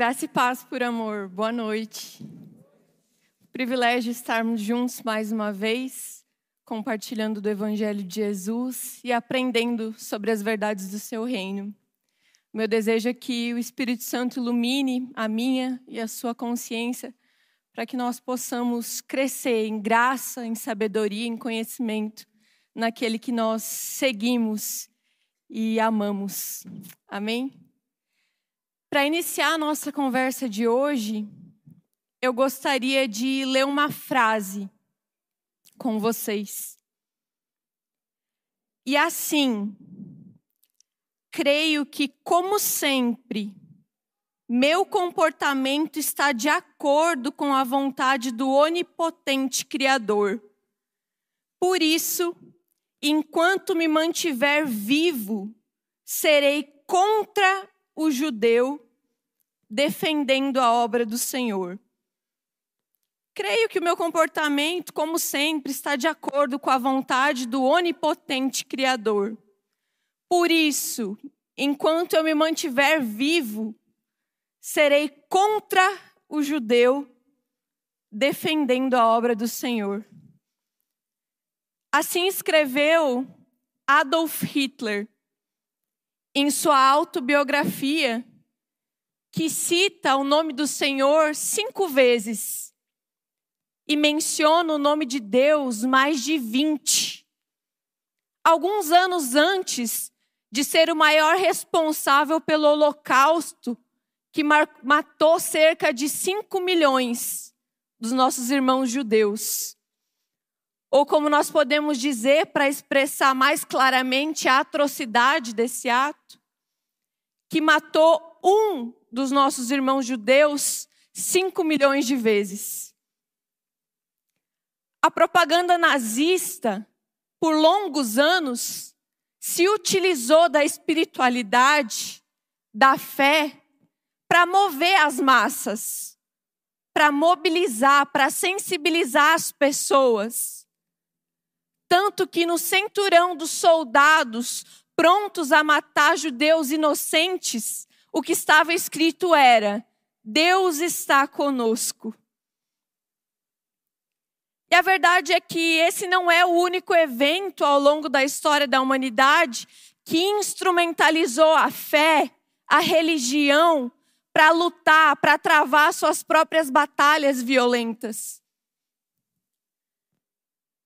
Graça e paz por amor. Boa noite. Privilégio estarmos juntos mais uma vez, compartilhando do Evangelho de Jesus e aprendendo sobre as verdades do seu reino. Meu desejo é que o Espírito Santo ilumine a minha e a sua consciência para que nós possamos crescer em graça, em sabedoria, em conhecimento naquele que nós seguimos e amamos. Amém? Para iniciar a nossa conversa de hoje, eu gostaria de ler uma frase com vocês. E assim, creio que, como sempre, meu comportamento está de acordo com a vontade do onipotente Criador. Por isso, enquanto me mantiver vivo, serei contra o judeu defendendo a obra do Senhor. Creio que o meu comportamento, como sempre, está de acordo com a vontade do onipotente Criador. Por isso, enquanto eu me mantiver vivo, serei contra o judeu, defendendo a obra do Senhor. Assim escreveu Adolf Hitler em sua autobiografia, que cita o nome do Senhor cinco vezes e menciona o nome de Deus mais de vinte. Alguns anos antes de ser o maior responsável pelo Holocausto, que matou cerca de cinco milhões dos nossos irmãos judeus. Ou como nós podemos dizer, para expressar mais claramente a atrocidade desse ato, que matou um dos nossos irmãos judeus cinco milhões de vezes. A propaganda nazista, por longos anos, se utilizou da espiritualidade, da fé, para mover as massas, para mobilizar, para sensibilizar as pessoas tanto que no centurão dos soldados prontos a matar judeus inocentes, o que estava escrito era: Deus está conosco. E a verdade é que esse não é o único evento ao longo da história da humanidade que instrumentalizou a fé, a religião, para lutar, para travar suas próprias batalhas violentas.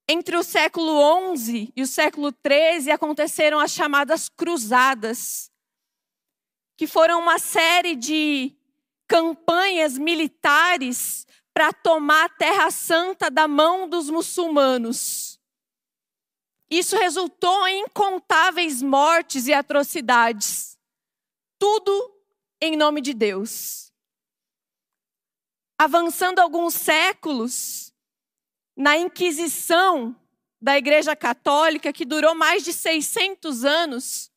Entre o século XI e o século XIII aconteceram as chamadas cruzadas, que foram uma série de campanhas militares para tomar a Terra Santa da mão dos muçulmanos. Isso resultou em incontáveis mortes e atrocidades. Tudo em nome de Deus. Avançando alguns séculos, na Inquisição da Igreja Católica, que durou mais de 600 anos,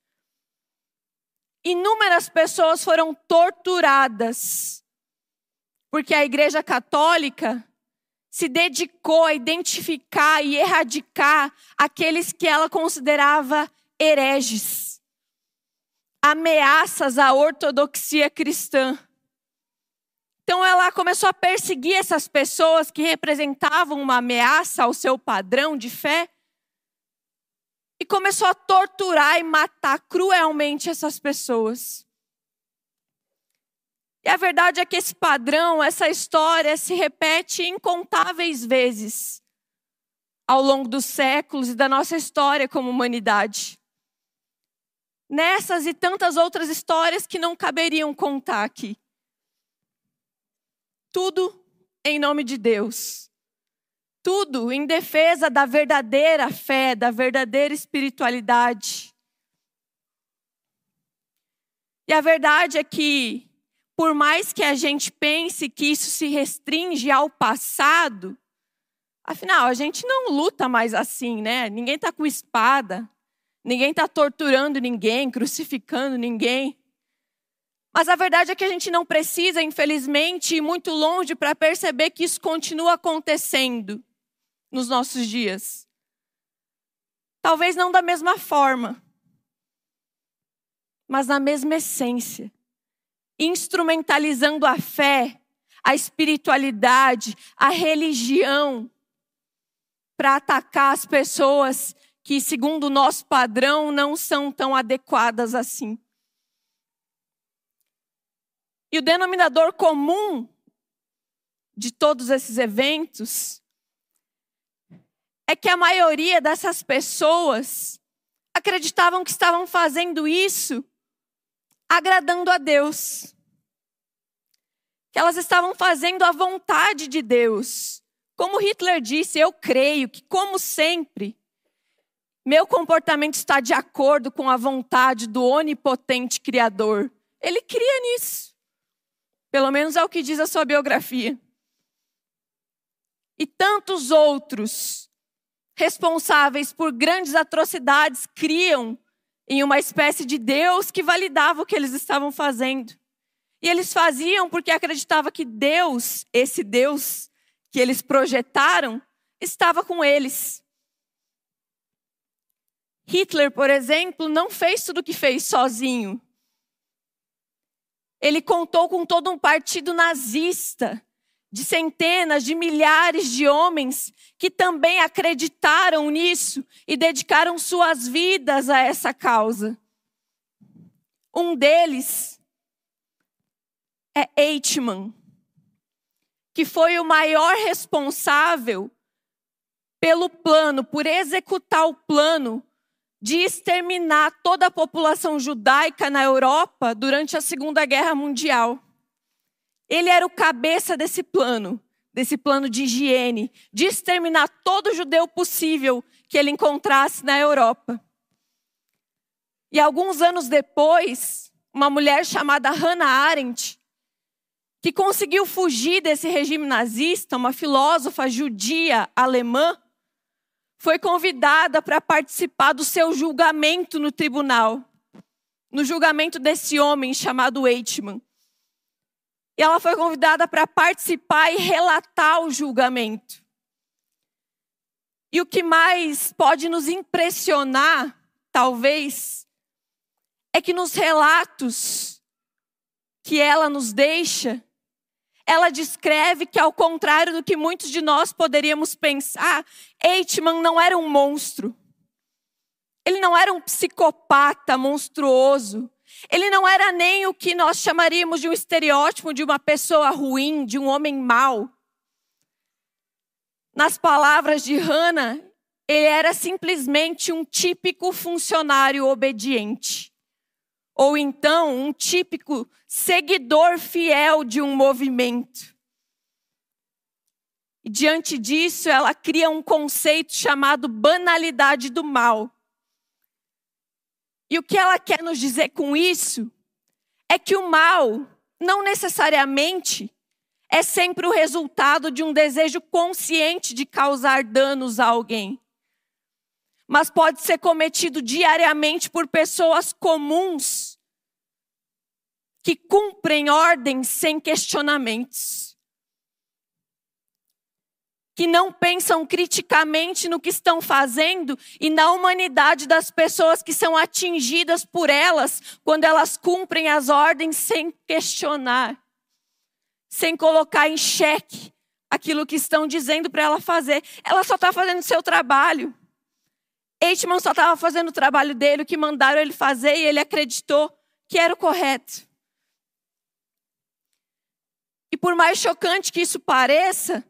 inúmeras pessoas foram torturadas, porque a Igreja Católica se dedicou a identificar e erradicar aqueles que ela considerava hereges, ameaças à ortodoxia cristã. Então ela começou a perseguir essas pessoas que representavam uma ameaça ao seu padrão de fé e começou a torturar e matar cruelmente essas pessoas. E a verdade é que esse padrão, essa história se repete incontáveis vezes ao longo dos séculos e da nossa história como humanidade. Nessas e tantas outras histórias que não caberiam contar aqui. Tudo em nome de Deus. Tudo em defesa da verdadeira fé, da verdadeira espiritualidade. E a verdade é que, por mais que a gente pense que isso se restringe ao passado, afinal, a gente não luta mais assim, né? Ninguém está com espada, ninguém está torturando ninguém, crucificando ninguém. Mas a verdade é que a gente não precisa, infelizmente, ir muito longe para perceber que isso continua acontecendo nos nossos dias. Talvez não da mesma forma, mas na mesma essência. instrumentalizando a fé, a espiritualidade, a religião, para atacar as pessoas que, segundo o nosso padrão, não são tão adequadas assim. E o denominador comum de todos esses eventos é que a maioria dessas pessoas acreditavam que estavam fazendo isso agradando a Deus. Que elas estavam fazendo a vontade de Deus. Como Hitler disse, eu creio que, como sempre, meu comportamento está de acordo com a vontade do onipotente Criador. Ele cria nisso. Pelo menos é o que diz a sua biografia. E tantos outros responsáveis por grandes atrocidades criam em uma espécie de Deus que validava o que eles estavam fazendo. E eles faziam porque acreditavam que Deus, esse Deus que eles projetaram, estava com eles. Hitler, por exemplo, não fez tudo o que fez sozinho. Ele contou com todo um partido nazista, de centenas, de milhares de homens que também acreditaram nisso e dedicaram suas vidas a essa causa. Um deles é Eichmann, que foi o maior responsável pelo plano, por executar o plano de exterminar toda a população judaica na Europa durante a Segunda Guerra Mundial. Ele era o cabeça desse plano, desse plano de higiene, de exterminar todo judeu possível que ele encontrasse na Europa. E alguns anos depois, uma mulher chamada Hannah Arendt, que conseguiu fugir desse regime nazista, uma filósofa judia alemã, foi convidada para participar do seu julgamento no tribunal, no julgamento desse homem chamado Eichmann. E ela foi convidada para participar e relatar o julgamento. E o que mais pode nos impressionar, talvez, é que nos relatos que ela nos deixa, ela descreve que, ao contrário do que muitos de nós poderíamos pensar, Eichmann não era um monstro. Ele não era um psicopata monstruoso. Ele não era nem o que nós chamaríamos de um estereótipo de uma pessoa ruim, de um homem mau. Nas palavras de Hannah, ele era simplesmente um típico funcionário obediente ou então um típico seguidor fiel de um movimento. E diante disso, ela cria um conceito chamado banalidade do mal. E o que ela quer nos dizer com isso é que o mal não necessariamente é sempre o resultado de um desejo consciente de causar danos a alguém mas pode ser cometido diariamente por pessoas comuns que cumprem ordens sem questionamentos. Que não pensam criticamente no que estão fazendo e na humanidade das pessoas que são atingidas por elas quando elas cumprem as ordens sem questionar, sem colocar em xeque aquilo que estão dizendo para ela fazer. Ela só está fazendo o seu trabalho. Eichmann só estava fazendo o trabalho dele, o que mandaram ele fazer, e ele acreditou que era o correto. E por mais chocante que isso pareça,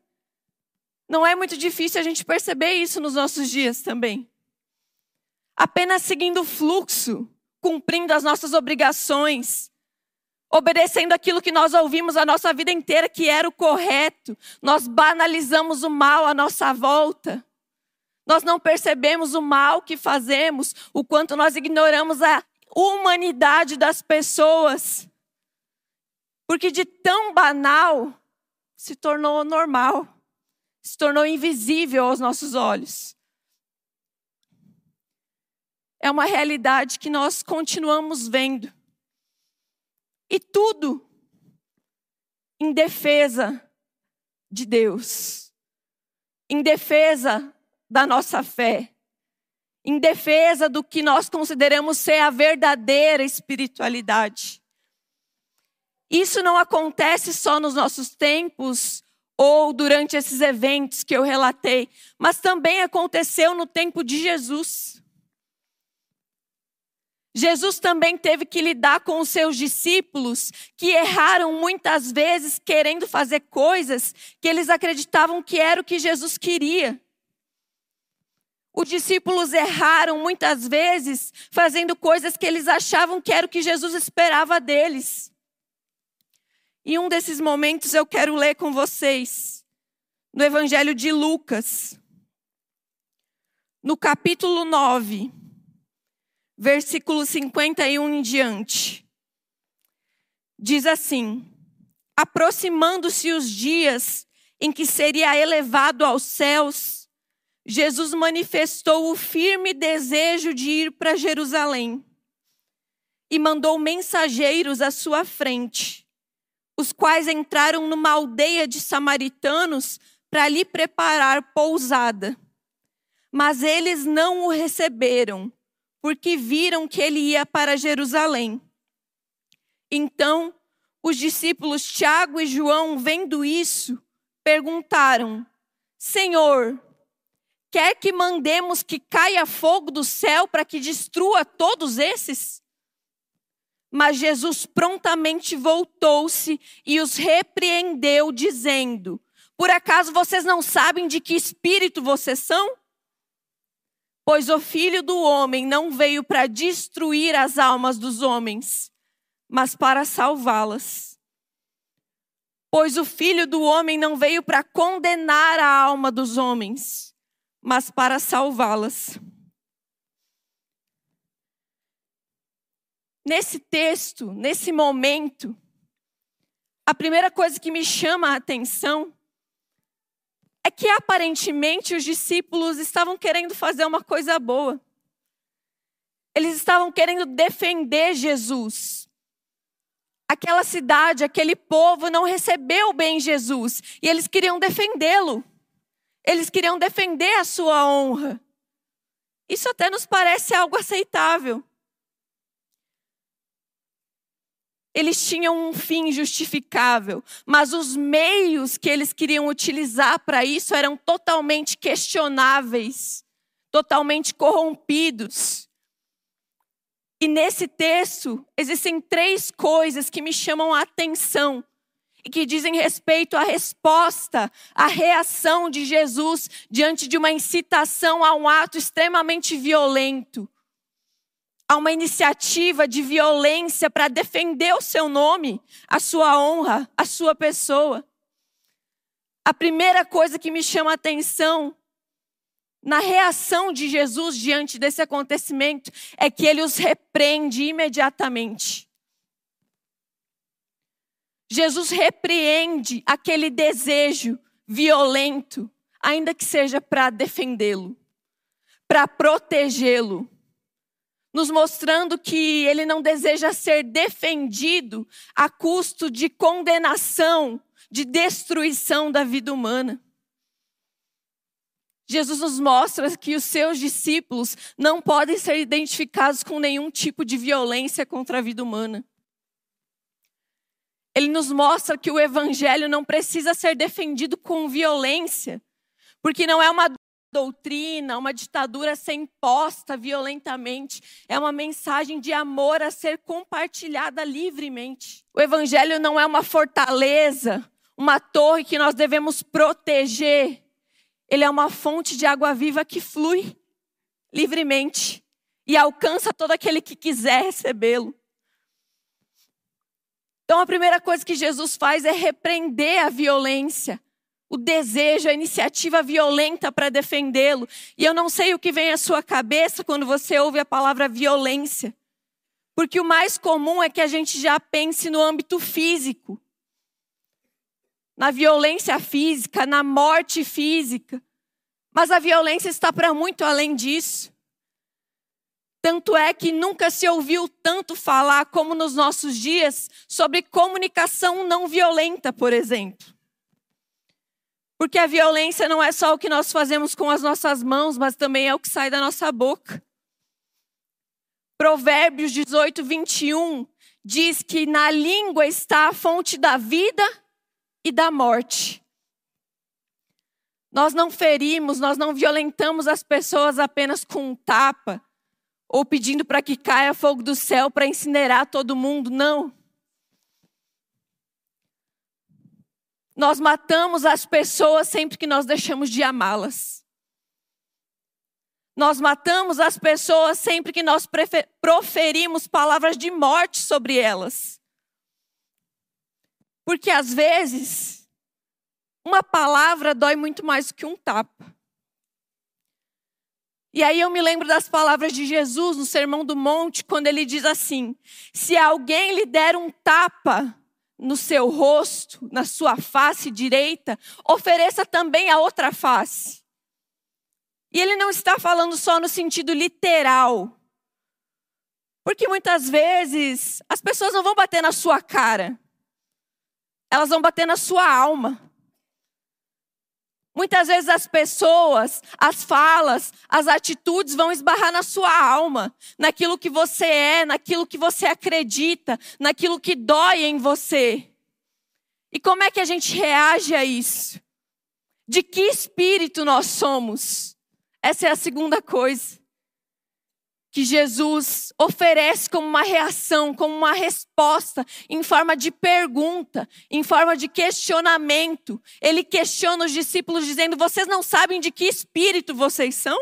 não é muito difícil a gente perceber isso nos nossos dias também. Apenas seguindo o fluxo, cumprindo as nossas obrigações, obedecendo aquilo que nós ouvimos a nossa vida inteira que era o correto, nós banalizamos o mal à nossa volta. Nós não percebemos o mal que fazemos, o quanto nós ignoramos a humanidade das pessoas. Porque de tão banal se tornou normal, se tornou invisível aos nossos olhos. É uma realidade que nós continuamos vendo. E tudo em defesa de Deus, em defesa da nossa fé, em defesa do que nós consideramos ser a verdadeira espiritualidade. Isso não acontece só nos nossos tempos ou durante esses eventos que eu relatei, mas também aconteceu no tempo de Jesus. Jesus também teve que lidar com os seus discípulos que erraram muitas vezes querendo fazer coisas que eles acreditavam que era o que Jesus queria. Os discípulos erraram muitas vezes fazendo coisas que eles achavam que era o que Jesus esperava deles. E um desses momentos eu quero ler com vocês, no Evangelho de Lucas, no capítulo 9 versículo 51 em diante. Diz assim: Aproximando-se os dias em que seria elevado aos céus, Jesus manifestou o firme desejo de ir para Jerusalém e mandou mensageiros à sua frente, os quais entraram numa aldeia de samaritanos para lhe preparar pousada. Mas eles não o receberam porque viram que ele ia para Jerusalém. Então, os discípulos Tiago e João, vendo isso, perguntaram: Senhor, quer que mandemos que caia fogo do céu para que destrua todos esses? Mas Jesus prontamente voltou-se e os repreendeu, dizendo: Por acaso vocês não sabem de que espírito vocês são? Pois o filho do homem não veio para destruir as almas dos homens, mas para salvá-las. Pois o filho do homem não veio para condenar a alma dos homens, mas para salvá-las. Nesse texto, nesse momento, a primeira coisa que me chama a atenção é que aparentemente os discípulos estavam querendo fazer uma coisa boa. Eles estavam querendo defender Jesus. Aquela cidade, aquele povo não recebeu bem Jesus e eles queriam defendê-lo. Eles queriam defender a sua honra. Isso até nos parece algo aceitável. Eles tinham um fim justificável, mas os meios que eles queriam utilizar para isso eram totalmente questionáveis, totalmente corrompidos. E nesse texto existem três coisas que me chamam a atenção e que dizem respeito à resposta, à reação de Jesus diante de uma incitação a um ato extremamente violento a uma iniciativa de violência para defender o seu nome, a sua honra, a sua pessoa. A primeira coisa que me chama a atenção na reação de Jesus diante desse acontecimento é que ele os repreende imediatamente. Jesus repreende aquele desejo violento, ainda que seja para defendê-lo, para protegê-lo nos mostrando que ele não deseja ser defendido a custo de condenação, de destruição da vida humana. Jesus nos mostra que os seus discípulos não podem ser identificados com nenhum tipo de violência contra a vida humana. Ele nos mostra que o evangelho não precisa ser defendido com violência, porque não é uma doutrina, uma ditadura a ser imposta violentamente. É uma mensagem de amor a ser compartilhada livremente. O Evangelho não é uma fortaleza, uma torre que nós devemos proteger. Ele é uma fonte de água viva que flui livremente e alcança todo aquele que quiser recebê-lo. Então, a primeira coisa que Jesus faz é repreender a violência, o desejo, a iniciativa violenta para defendê-lo. E eu não sei o que vem à sua cabeça quando você ouve a palavra violência. Porque o mais comum é que a gente já pense no âmbito físico. Na violência física, na morte física. Mas a violência está para muito além disso. Tanto é que nunca se ouviu tanto falar como nos nossos dias sobre comunicação não violenta, por exemplo. Porque a violência não é só o que nós fazemos com as nossas mãos, mas também é o que sai da nossa boca. Provérbios 18, 21 diz que na língua está a fonte da vida e da morte. Nós não ferimos, nós não violentamos as pessoas apenas com um tapa ou pedindo para que caia fogo do céu para incinerar todo mundo, não. Nós matamos as pessoas sempre que nós deixamos de amá-las. Nós matamos as pessoas sempre que nós proferimos palavras de morte sobre elas. Porque às vezes, uma palavra dói muito mais que um tapa. E aí eu me lembro das palavras de Jesus no Sermão do Monte, quando ele diz assim: Se alguém lhe der um tapa no seu rosto, na sua face direita, ofereça também a outra face. E ele não está falando só no sentido literal. Porque muitas vezes as pessoas não vão bater na sua cara, elas vão bater na sua alma. Muitas vezes as pessoas, as falas, as atitudes vão esbarrar na sua alma, naquilo que você é, naquilo que você acredita, naquilo que dói em você. E como é que a gente reage a isso? De que espírito nós somos? Essa é a segunda coisa que Jesus oferece como uma reação, como uma resposta, em forma de pergunta, em forma de questionamento. Ele questiona os discípulos, dizendo: Vocês não sabem de que espírito vocês são?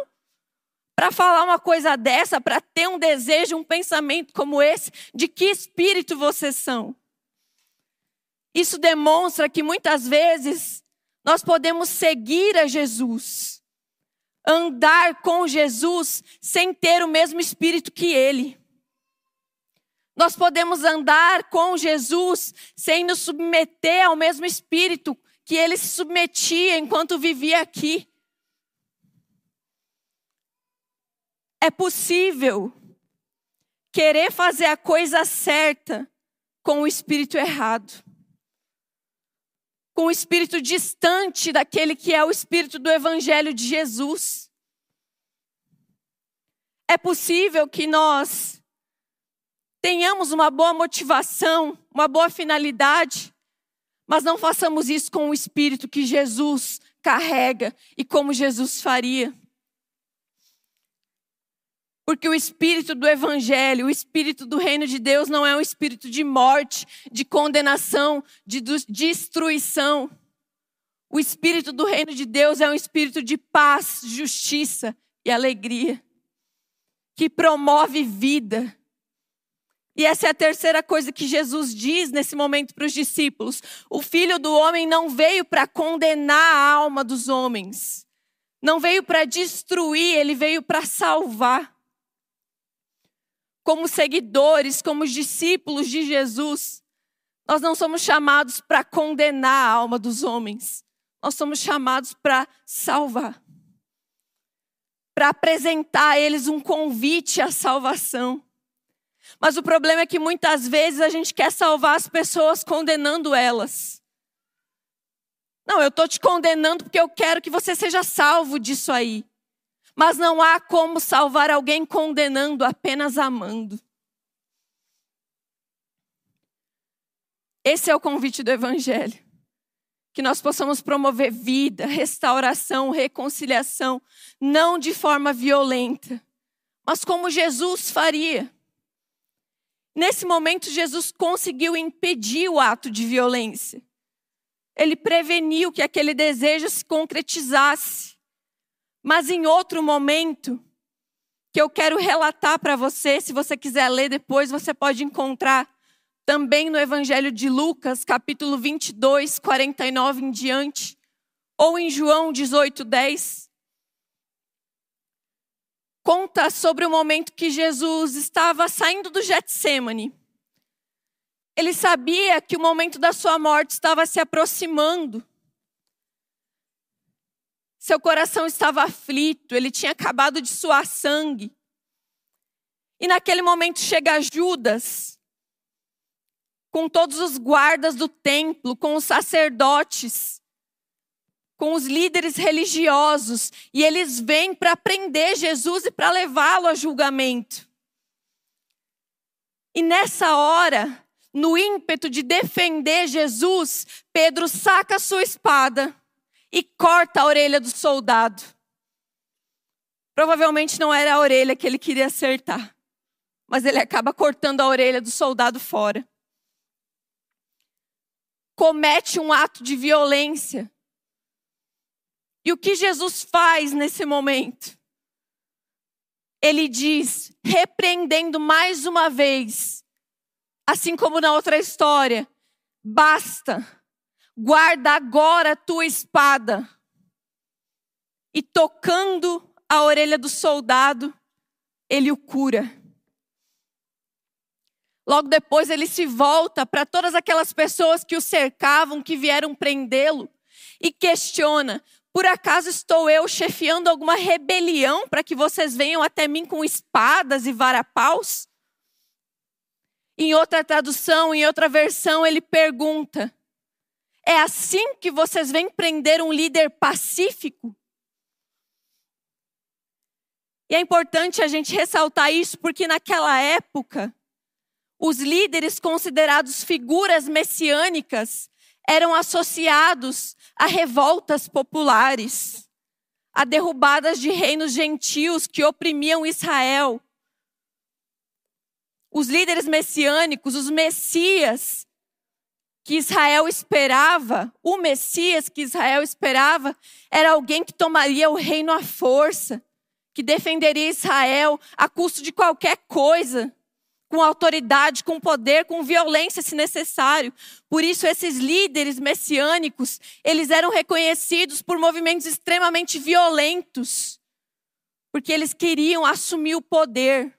Para falar uma coisa dessa, para ter um desejo, um pensamento como esse, de que espírito vocês são? Isso demonstra que muitas vezes nós podemos seguir a Jesus andar com Jesus sem ter o mesmo espírito que ele. Nós podemos andar com Jesus sem nos submeter ao mesmo espírito que ele se submetia enquanto vivia aqui. É possível querer fazer a coisa certa com o espírito errado com o espírito distante daquele que é o espírito do Evangelho de Jesus. É possível que nós tenhamos uma boa motivação, uma boa finalidade, mas não façamos isso com o espírito que Jesus carrega e como Jesus faria. Porque o espírito do evangelho, o espírito do reino de Deus não é um espírito de morte, de condenação, de destruição. O espírito do reino de Deus é um espírito de paz, justiça e alegria, que promove vida. E essa é a terceira coisa que Jesus diz nesse momento para os discípulos: o filho do homem não veio para condenar a alma dos homens, não veio para destruir, ele veio para salvar como seguidores, como discípulos de Jesus, nós não somos chamados para condenar a alma dos homens. Nós somos chamados para salvar. Para apresentar a eles um convite à salvação. Mas o problema é que muitas vezes a gente quer salvar as pessoas condenando elas. Não, eu estou te condenando porque eu quero que você seja salvo disso aí. Mas não há como salvar alguém condenando, apenas amando. Esse é o convite do Evangelho. Que nós possamos promover vida, restauração, reconciliação, não de forma violenta, mas como Jesus faria. Nesse momento, Jesus conseguiu impedir o ato de violência. Ele preveniu que aquele desejo se concretizasse. Mas em outro momento, que eu quero relatar para você, se você quiser ler depois, você pode encontrar também no Evangelho de Lucas, capítulo 22, 49 em diante, ou em João 18, 10. Conta sobre o momento que Jesus estava saindo do Getsemane. Ele sabia que o momento da sua morte estava se aproximando. Seu coração estava aflito, ele tinha acabado de suar sangue. E naquele momento chega Judas, com todos os guardas do templo, com os sacerdotes, com os líderes religiosos, e eles vêm para prender Jesus e para levá-lo a julgamento. E nessa hora, no ímpeto de defender Jesus, Pedro saca sua espada e corta a orelha do soldado. Provavelmente não era a orelha que ele queria acertar, mas ele acaba cortando a orelha do soldado fora. Comete um ato de violência. E o que Jesus faz nesse momento? Ele diz, repreendendo mais uma vez, assim como na outra história: basta, guarda agora a tua espada. E tocando a orelha do soldado, ele o cura. Logo depois ele se volta para todas aquelas pessoas que o cercavam, que vieram prendê-lo, e questiona: por acaso estou eu chefiando alguma rebelião para que vocês venham até mim com espadas e varapaus? Em outra tradução, em outra versão, ele pergunta: É assim que vocês vêm prender um líder pacífico? E é importante a gente ressaltar isso porque naquela época, os líderes considerados figuras messiânicas eram associados a revoltas populares, a derrubadas de reinos gentios que oprimiam Israel. Os líderes messiânicos, os messias que Israel esperava, o Messias que Israel esperava, era alguém que tomaria o reino à força, que defenderia Israel a custo de qualquer coisa, com autoridade, com poder, com violência, se necessário. Por isso, esses líderes messiânicos, eles eram reconhecidos por movimentos extremamente violentos, porque eles queriam assumir o poder.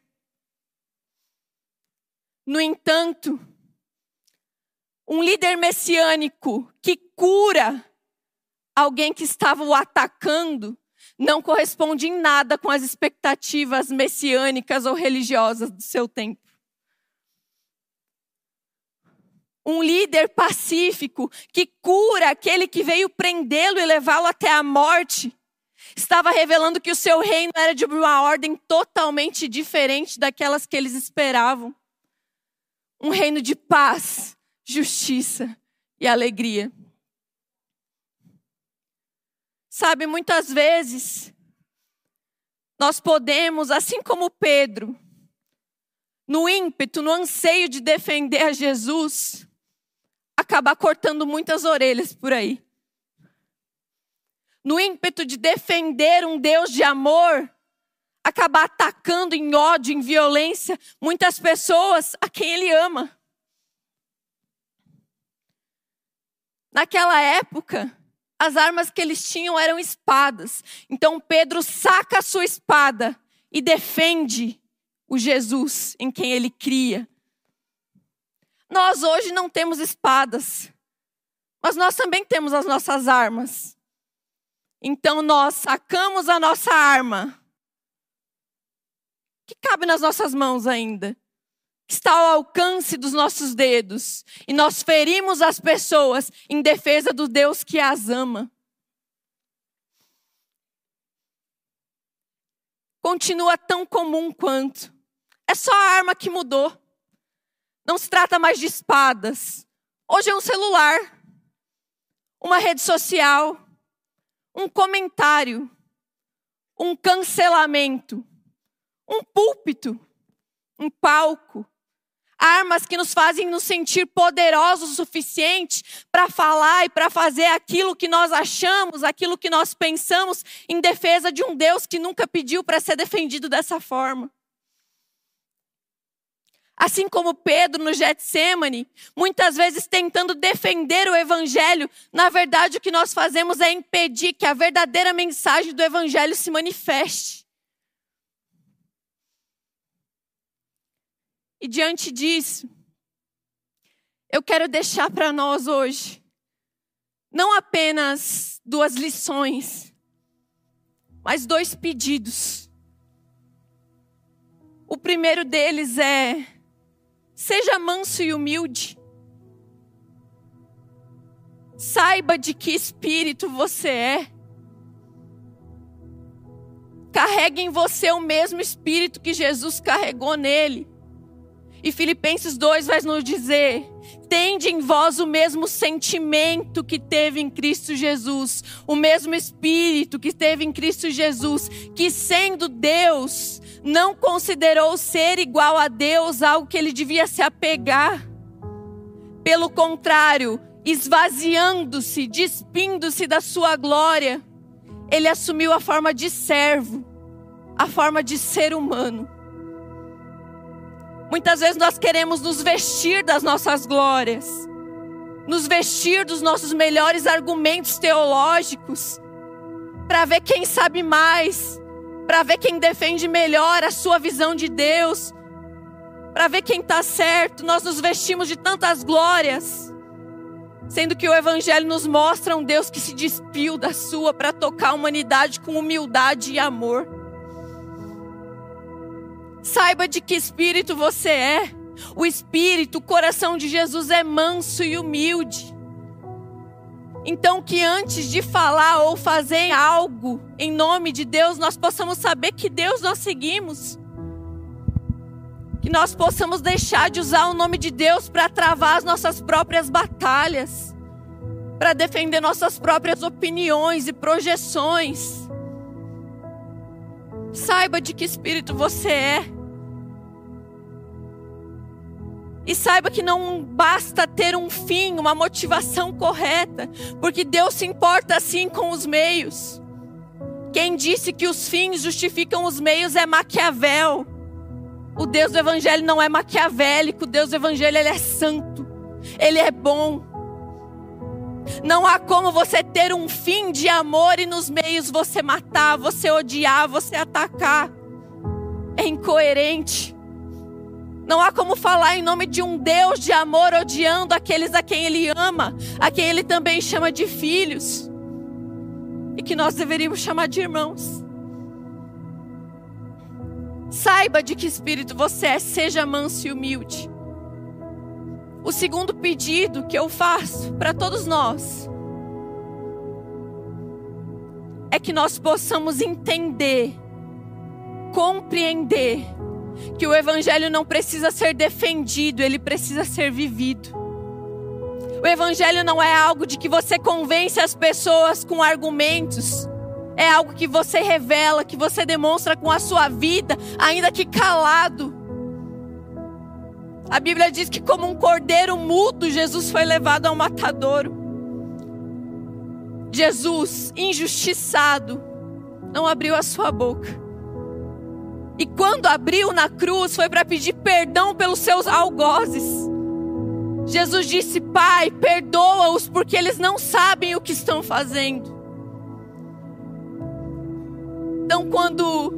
No entanto, um líder messiânico que cura alguém que estava o atacando, não corresponde em nada com as expectativas messiânicas ou religiosas do seu tempo. Um líder pacífico que cura aquele que veio prendê-lo e levá-lo até a morte, estava revelando que o seu reino era de uma ordem totalmente diferente daquelas que eles esperavam. Um reino de paz, justiça e alegria. Sabe, muitas vezes, nós podemos, assim como Pedro, no ímpeto, no anseio de defender a Jesus, acabar cortando muitas orelhas por aí. No ímpeto de defender um Deus de amor, acabar atacando em ódio, em violência, muitas pessoas a quem ele ama. Naquela época, as armas que eles tinham eram espadas. Então Pedro saca a sua espada e defende o Jesus em quem ele cria. Nós hoje não temos espadas, mas nós também temos as nossas armas. Então nós sacamos a nossa arma, que cabe nas nossas mãos ainda, está ao alcance dos nossos dedos e nós ferimos as pessoas em defesa do Deus que as ama. Continua tão comum quanto. É só a arma que mudou. Não se trata mais de espadas. Hoje é um celular, uma rede social, um comentário, um cancelamento, um púlpito, um palco, armas que nos fazem nos sentir poderosos o suficiente para falar e para fazer aquilo que nós achamos, aquilo que nós pensamos em defesa de um Deus que nunca pediu para ser defendido dessa forma. Assim como Pedro no Getsemane, muitas vezes tentando defender o evangelho, na verdade o que nós fazemos é impedir que a verdadeira mensagem do evangelho se manifeste. E diante disso, eu quero deixar para nós hoje não apenas duas lições, mas dois pedidos. O primeiro deles é: seja manso e humilde. Saiba de que espírito você é. Carregue em você o mesmo espírito que Jesus carregou nele. E Filipenses 2 vai nos dizer: tende em vós o mesmo sentimento que teve em Cristo Jesus, o mesmo espírito que teve em Cristo Jesus, que sendo Deus, não considerou ser igual a Deus algo que ele devia se apegar. Pelo contrário, esvaziando-se, despindo-se da sua glória, ele assumiu a forma de servo, a forma de ser humano. Muitas vezes nós queremos nos vestir das nossas glórias, nos vestir dos nossos melhores argumentos teológicos, para ver quem sabe mais, para ver quem defende melhor a sua visão de Deus, para ver quem está certo. Nós nos vestimos de tantas glórias, sendo que o Evangelho nos mostra um Deus que se despiu da sua para tocar a humanidade com humildade e amor. Saiba de que espírito você é. O espírito, o coração de Jesus é manso e humilde. Então, que antes de falar ou fazer algo em nome de Deus, nós possamos saber que Deus nós seguimos. Que nós possamos deixar de usar o nome de Deus para travar as nossas próprias batalhas, para defender nossas próprias opiniões e projeções. Saiba de que espírito você é. E saiba que não basta ter um fim, uma motivação correta, porque Deus se importa assim com os meios. Quem disse que os fins justificam os meios é Maquiavel. O Deus do Evangelho não é maquiavélico, o Deus do Evangelho ele é santo, ele é bom. Não há como você ter um fim de amor e nos meios você matar, você odiar, você atacar. É incoerente. Não há como falar em nome de um Deus de amor odiando aqueles a quem Ele ama, a quem Ele também chama de filhos, e que nós deveríamos chamar de irmãos. Saiba de que espírito você é, seja manso e humilde. O segundo pedido que eu faço para todos nós é que nós possamos entender, compreender que o Evangelho não precisa ser defendido, ele precisa ser vivido. O Evangelho não é algo de que você convence as pessoas com argumentos, é algo que você revela, que você demonstra com a sua vida, ainda que calado. A Bíblia diz que, como um cordeiro mudo, Jesus foi levado ao matadouro. Jesus, injustiçado, não abriu a sua boca. E quando abriu na cruz, foi para pedir perdão pelos seus algozes. Jesus disse: Pai, perdoa-os, porque eles não sabem o que estão fazendo. Então, quando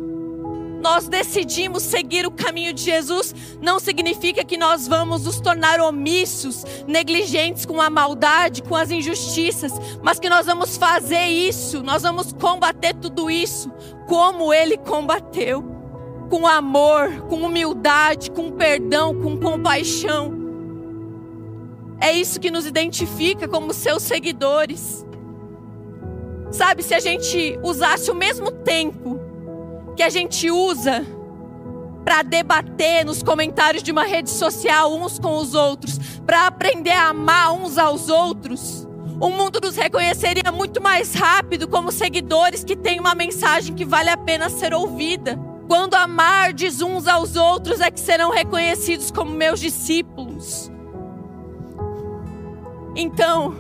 nós decidimos seguir o caminho de Jesus, não significa que nós vamos nos tornar omissos, negligentes com a maldade, com as injustiças, mas que nós vamos fazer isso, nós vamos combater tudo isso, como Ele combateu com amor, com humildade, com perdão, com compaixão. É isso que nos identifica como seus seguidores. Sabe, se a gente usasse o mesmo tempo que a gente usa para debater nos comentários de uma rede social uns com os outros, para aprender a amar uns aos outros, o mundo nos reconheceria muito mais rápido como seguidores que têm uma mensagem que vale a pena ser ouvida. Quando amardes uns aos outros é que serão reconhecidos como meus discípulos. Então,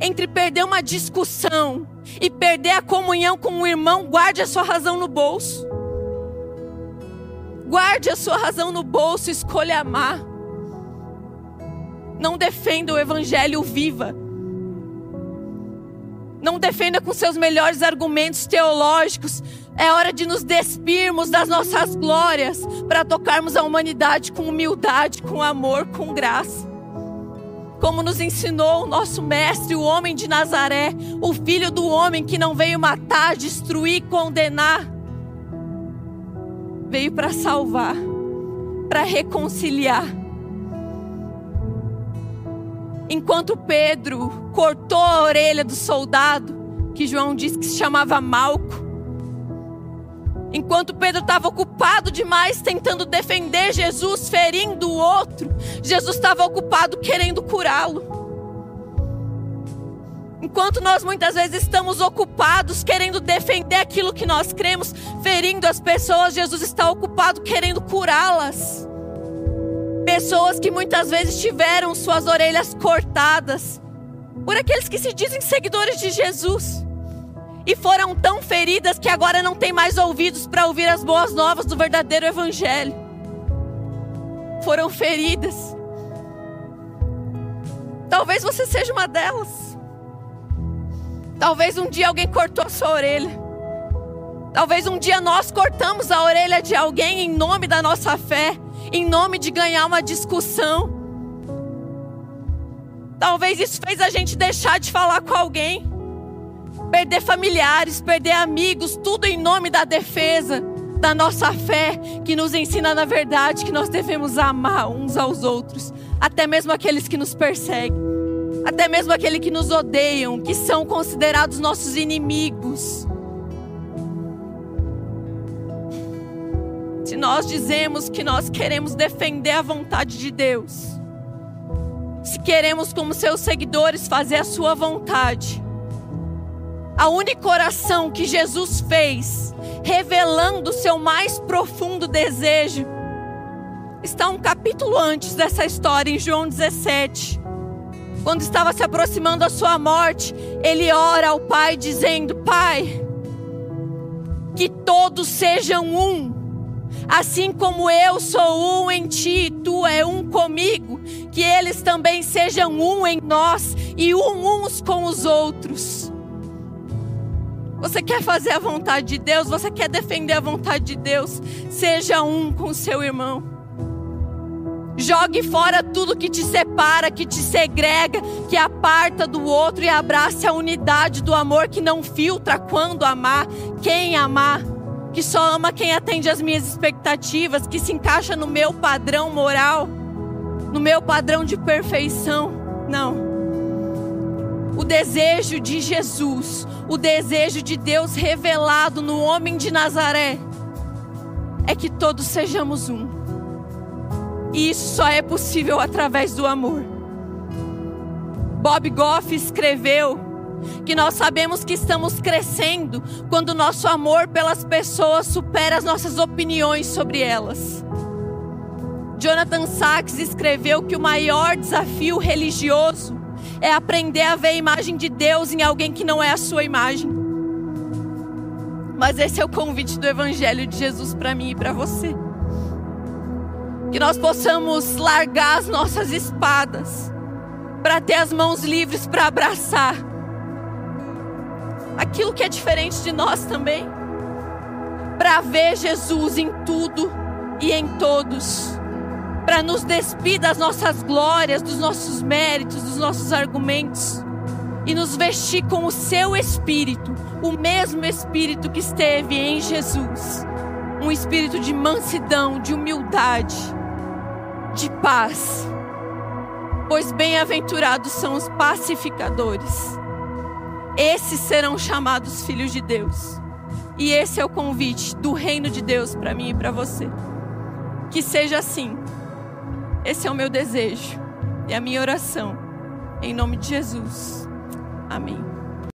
entre perder uma discussão e perder a comunhão com o irmão, guarde a sua razão no bolso. Guarde a sua razão no bolso, escolha amar. Não defenda o evangelho viva. Não defenda com seus melhores argumentos teológicos, é hora de nos despirmos das nossas glórias para tocarmos a humanidade com humildade, com amor, com graça. Como nos ensinou o nosso mestre, o homem de Nazaré, o filho do homem que não veio matar, destruir, condenar, veio para salvar, para reconciliar. Enquanto Pedro cortou a orelha do soldado, que João disse que se chamava Malco, Enquanto Pedro estava ocupado demais tentando defender Jesus, ferindo o outro, Jesus estava ocupado querendo curá-lo. Enquanto nós muitas vezes estamos ocupados querendo defender aquilo que nós cremos, ferindo as pessoas, Jesus está ocupado querendo curá-las. Pessoas que muitas vezes tiveram suas orelhas cortadas por aqueles que se dizem seguidores de Jesus e foram tão feridas que agora não têm mais ouvidos para ouvir as boas novas do verdadeiro Evangelho. Foram feridas. Talvez você seja uma delas. Talvez um dia alguém cortou a sua orelha. Talvez um dia nós cortamos a orelha de alguém em nome da nossa fé, em nome de ganhar uma discussão. Talvez isso fez a gente deixar de falar com alguém perder familiares, perder amigos, tudo em nome da defesa da nossa fé, que nos ensina na verdade que nós devemos amar uns aos outros, até mesmo aqueles que nos perseguem, até mesmo aqueles que nos odeiam, que são considerados nossos inimigos. Se nós dizemos que nós queremos defender a vontade de Deus, se queremos, como seus seguidores, fazer a sua vontade, a única oração que Jesus fez, revelando o seu mais profundo desejo, está um capítulo antes dessa história, em João 17. Quando estava se aproximando da sua morte, ele ora ao Pai, dizendo: Pai, que todos sejam um, assim como eu sou um em ti, e tu é um comigo, que eles também sejam um em nós e um uns com os outros você quer fazer a vontade de Deus? Você quer defender a vontade de Deus? Seja um com seu irmão. Jogue fora tudo que te separa, que te segrega, que aparta do outro e abrace a unidade do amor que não filtra quando amar, quem amar, que só ama quem atende às minhas expectativas, que se encaixa no meu padrão moral, no meu padrão de perfeição. Não o desejo de Jesus, o desejo de Deus revelado no homem de Nazaré, é que todos sejamos um. E isso só é possível através do amor. Bob Goff escreveu que nós sabemos que estamos crescendo quando nosso amor pelas pessoas supera as nossas opiniões sobre elas. Jonathan Sachs escreveu que o maior desafio religioso é aprender a ver a imagem de Deus em alguém que não é a sua imagem. Mas esse é o convite do Evangelho de Jesus para mim e para você. Que nós possamos largar as nossas espadas, para ter as mãos livres para abraçar aquilo que é diferente de nós também, para ver Jesus em tudo e em todos para nos despir das nossas glórias, dos nossos méritos, dos nossos argumentos e nos vestir com o seu espírito, o mesmo espírito que esteve em Jesus. Um espírito de mansidão, de humildade, de paz. Pois bem-aventurados são os pacificadores. Esses serão chamados filhos de Deus. E esse é o convite do reino de Deus para mim e para você. Que seja assim. Esse é o meu desejo e a minha oração. Em nome de Jesus. Amém.